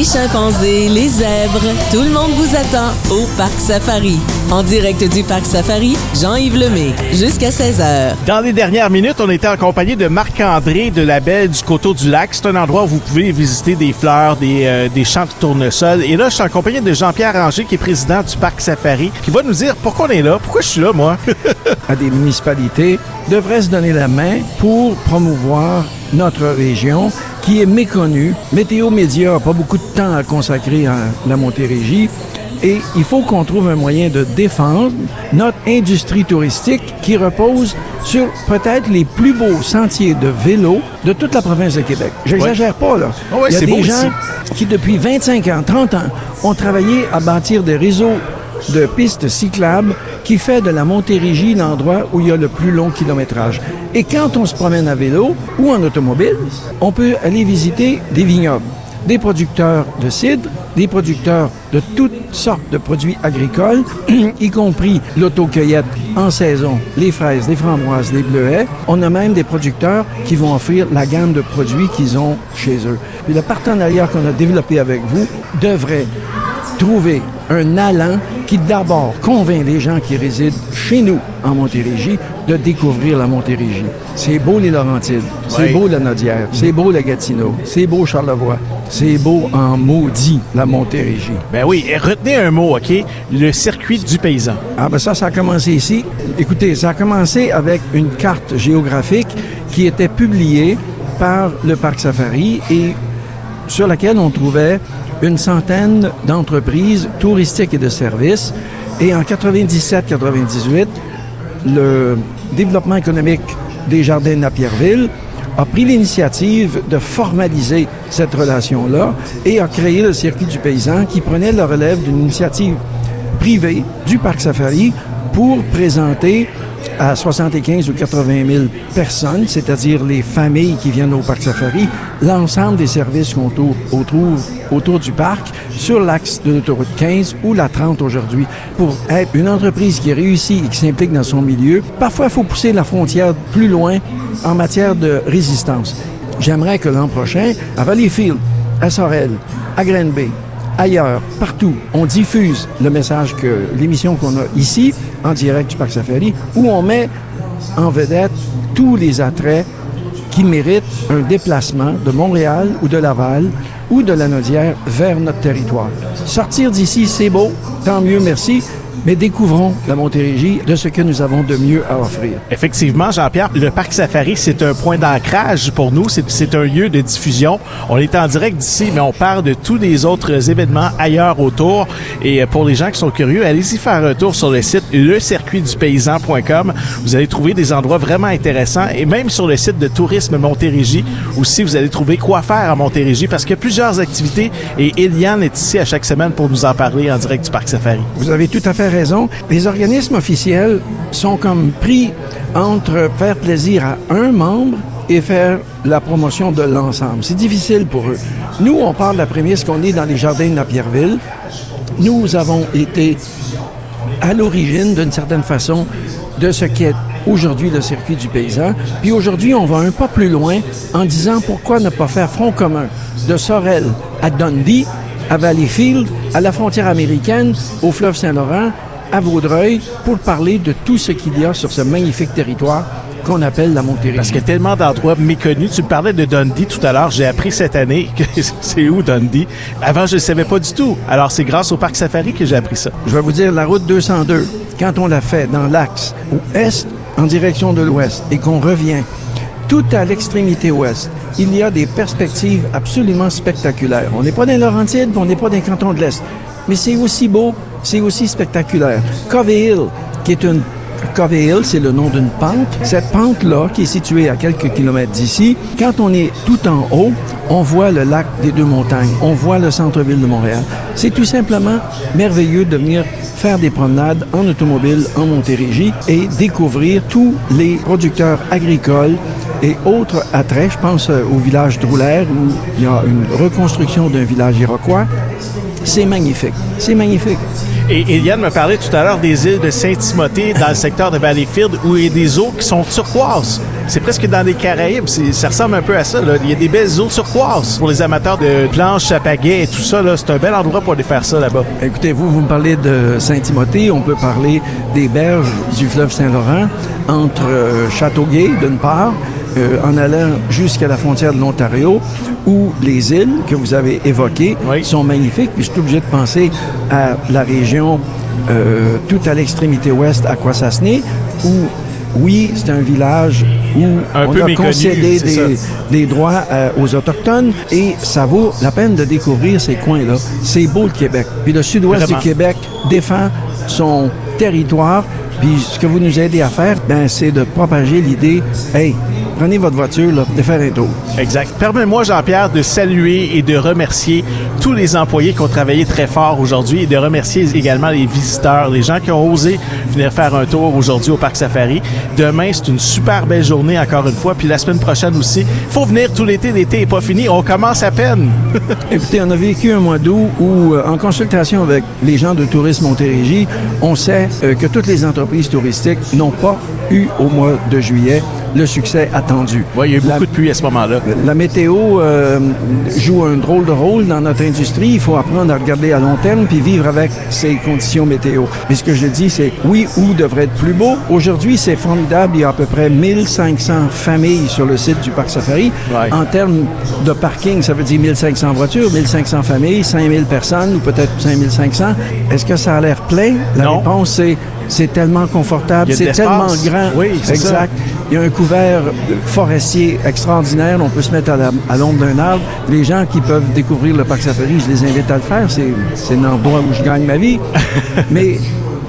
Les chimpanzés, les zèbres, tout le monde vous attend au Parc Safari. En direct du Parc Safari, Jean-Yves Lemay, jusqu'à 16h. Dans les dernières minutes, on était en compagnie de Marc-André de la Belle du Coteau du Lac. C'est un endroit où vous pouvez visiter des fleurs, des, euh, des champs de tournesol. Et là, je suis en compagnie de Jean-Pierre Ranger, qui est président du Parc Safari, qui va nous dire pourquoi on est là, pourquoi je suis là, moi. à des municipalités devraient se donner la main pour promouvoir notre région qui est méconnue. Météo Média n'a pas beaucoup de temps à consacrer à la Montérégie. Et il faut qu'on trouve un moyen de défendre notre industrie touristique qui repose sur peut-être les plus beaux sentiers de vélo de toute la province de Québec. J'exagère pas, là. Oh ouais, il y a des gens ici. qui, depuis 25 ans, 30 ans, ont travaillé à bâtir des réseaux de pistes cyclables qui fait de la Montérégie l'endroit où il y a le plus long kilométrage. Et quand on se promène à vélo ou en automobile, on peut aller visiter des vignobles, des producteurs de cidre, des producteurs de toutes sortes de produits agricoles, y compris l'autocueillette en saison, les fraises, les framboises, les bleuets. On a même des producteurs qui vont offrir la gamme de produits qu'ils ont chez eux. Puis le partenariat qu'on a développé avec vous devrait trouver un allant qui d'abord convainc les gens qui résident chez nous en Montérégie de découvrir la Montérégie. C'est beau les Laurentides, c'est beau la Nodière, c'est beau la Gatineau, c'est beau Charlevoix, c'est beau en maudit la Montérégie. Ben oui, et retenez un mot, OK? Le circuit du paysan. Ah ben ça, ça a commencé ici. Écoutez, ça a commencé avec une carte géographique qui était publiée par le Parc Safari et sur laquelle on trouvait une centaine d'entreprises touristiques et de services. Et en 97-98, le développement économique des jardins de Napierville a pris l'initiative de formaliser cette relation-là et a créé le circuit du paysan qui prenait la relève d'une initiative privée du Parc Safari pour présenter à 75 ou 80 000 personnes, c'est-à-dire les familles qui viennent au Parc Safari, l'ensemble des services qu'on trou- on trouve autour du parc sur l'axe de l'autoroute 15 ou la 30 aujourd'hui. Pour être une entreprise qui réussit et qui s'implique dans son milieu, parfois il faut pousser la frontière plus loin en matière de résistance. J'aimerais que l'an prochain, à Valleyfield, à Sorel, à Granby, ailleurs, partout, on diffuse le message que l'émission qu'on a ici, en direct du Parc Safari, où on met en vedette tous les attraits qui méritent un déplacement de Montréal ou de Laval ou de la Nodière vers notre territoire. Sortir d'ici, c'est beau, tant mieux, merci, mais découvrons la Montérégie de ce que nous avons de mieux à offrir. Effectivement, Jean-Pierre, le parc Safari, c'est un point d'ancrage pour nous. C'est- C'est un lieu de diffusion. On est en direct d'ici, mais on parle de tous les autres événements ailleurs autour. Et pour les gens qui sont curieux, allez-y faire un tour sur le site lecircuitdupaysan.com. Vous allez trouver des endroits vraiment intéressants. Et même sur le site de Tourisme Montérégie, aussi, vous allez trouver quoi faire à Montérégie parce qu'il y a plusieurs activités. Et Eliane est ici à chaque semaine pour nous en parler en direct du parc Safari. Vous avez tout à fait raison. Les organismes officiels sont comme pris entre faire plaisir à un membre et faire la promotion de l'ensemble. C'est difficile pour eux. Nous, on parle de la prémisse qu'on est dans les jardins de Napierville. Nous avons été à l'origine, d'une certaine façon, de ce qu'est aujourd'hui le circuit du paysan. Puis aujourd'hui, on va un pas plus loin en disant pourquoi ne pas faire front commun de Sorel à Dundee, à Valleyfield, à la frontière américaine, au fleuve Saint-Laurent, à Vaudreuil, pour parler de tout ce qu'il y a sur ce magnifique territoire qu'on appelle la Montérégie. Parce qu'il y a tellement d'endroits méconnus. Tu me parlais de Dundee tout à l'heure. J'ai appris cette année que c'est où Dundee? Avant, je ne savais pas du tout. Alors, c'est grâce au Parc Safari que j'ai appris ça. Je vais vous dire, la route 202, quand on la fait dans l'axe au est en direction de l'ouest et qu'on revient tout à l'extrémité ouest, il y a des perspectives absolument spectaculaires. On n'est pas dans Laurentides, on n'est pas dans les cantons de l'Est. Mais c'est aussi beau, c'est aussi spectaculaire. Covey Hill, qui est une Covey Hill, c'est le nom d'une pente. Cette pente-là, qui est située à quelques kilomètres d'ici, quand on est tout en haut, on voit le lac des deux montagnes, on voit le centre-ville de Montréal. C'est tout simplement merveilleux de venir faire des promenades en automobile en Montérégie et découvrir tous les producteurs agricoles et autres attraits. Je pense euh, au village Droulaire où il y a une reconstruction d'un village iroquois. C'est magnifique. C'est magnifique. Et Eliane me parlait tout à l'heure des îles de Saint-Timothée dans le secteur de Valleyfield où il y a des eaux qui sont turquoises. C'est presque dans les Caraïbes. Ça ressemble un peu à ça. Là. Il y a des belles eaux turquoises pour les amateurs de planches à pagaie et tout ça. C'est un bel endroit pour aller faire ça là-bas. Écoutez, vous, vous me parlez de Saint-Timothée. On peut parler des berges du fleuve Saint-Laurent entre euh, Châteauguay, d'une part, euh, en allant jusqu'à la frontière de l'Ontario, où les îles que vous avez évoquées sont magnifiques. Puis je suis obligé de penser à la région euh, tout à l'extrémité ouest, à Kwasasne, où oui, c'est un village où on a concédé des, droits euh, aux Autochtones et ça vaut la peine de découvrir ces coins-là. C'est beau le Québec. Puis le sud-ouest du Québec défend son territoire. Puis ce que vous nous aidez à faire, ben, c'est de propager l'idée, hey, prenez votre voiture, là, de faire un tour. Exact. Permets-moi, Jean-Pierre, de saluer et de remercier tous les employés qui ont travaillé très fort aujourd'hui et de remercier également les visiteurs, les gens qui ont osé venir faire un tour aujourd'hui au Parc Safari. Demain, c'est une super belle journée encore une fois, puis la semaine prochaine aussi. faut venir tout l'été, l'été n'est pas fini, on commence à peine. Écoutez, on a vécu un mois d'août où, euh, en consultation avec les gens de Tourisme Montérégie, on sait euh, que toutes les entreprises touristiques n'ont pas eu au mois de juillet le succès attendu. Oui, il y a eu beaucoup de pluie à ce moment-là. La météo euh, joue un drôle de rôle dans notre industrie. Il faut apprendre à regarder à long terme puis vivre avec ces conditions météo. Mais ce que je dis, c'est oui, où devrait être plus beau. Aujourd'hui, c'est formidable. Il y a à peu près 1500 familles sur le site du Parc Safari. En termes de parking, ça veut dire 1500 voitures, 1500 familles, 5000 personnes ou peut-être 5500. Est-ce que ça a l'air plein? La réponse, c'est c'est tellement confortable, c'est tellement grand. Oui, exact. Il y a un couvert forestier extraordinaire. On peut se mettre à l'ombre d'un arbre. Les gens qui peuvent découvrir le parc safari, je les invite à le faire. C'est un endroit où je gagne ma vie. Mais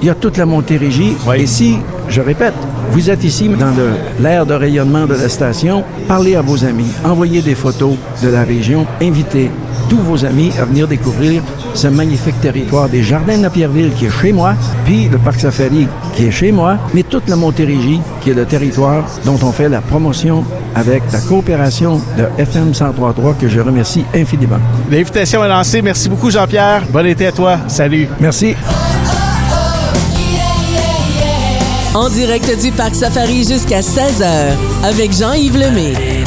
il y a toute la Montérégie. Et si, je répète, vous êtes ici dans l'air de rayonnement de la station, parlez à vos amis, envoyez des photos de la région, invitez tous vos amis à venir découvrir ce magnifique territoire des Jardins de la Pierreville qui est chez moi, puis le Parc Safari qui est chez moi, mais toute la Montérégie qui est le territoire dont on fait la promotion avec la coopération de FM 1033 que je remercie infiniment. L'invitation est lancée. Merci beaucoup Jean-Pierre. Bon été à toi. Salut. Merci. En direct du Parc Safari jusqu'à 16h avec Jean-Yves Lemay.